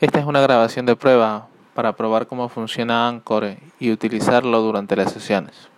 Esta es una grabación de prueba para probar cómo funciona Anchor y utilizarlo durante las sesiones.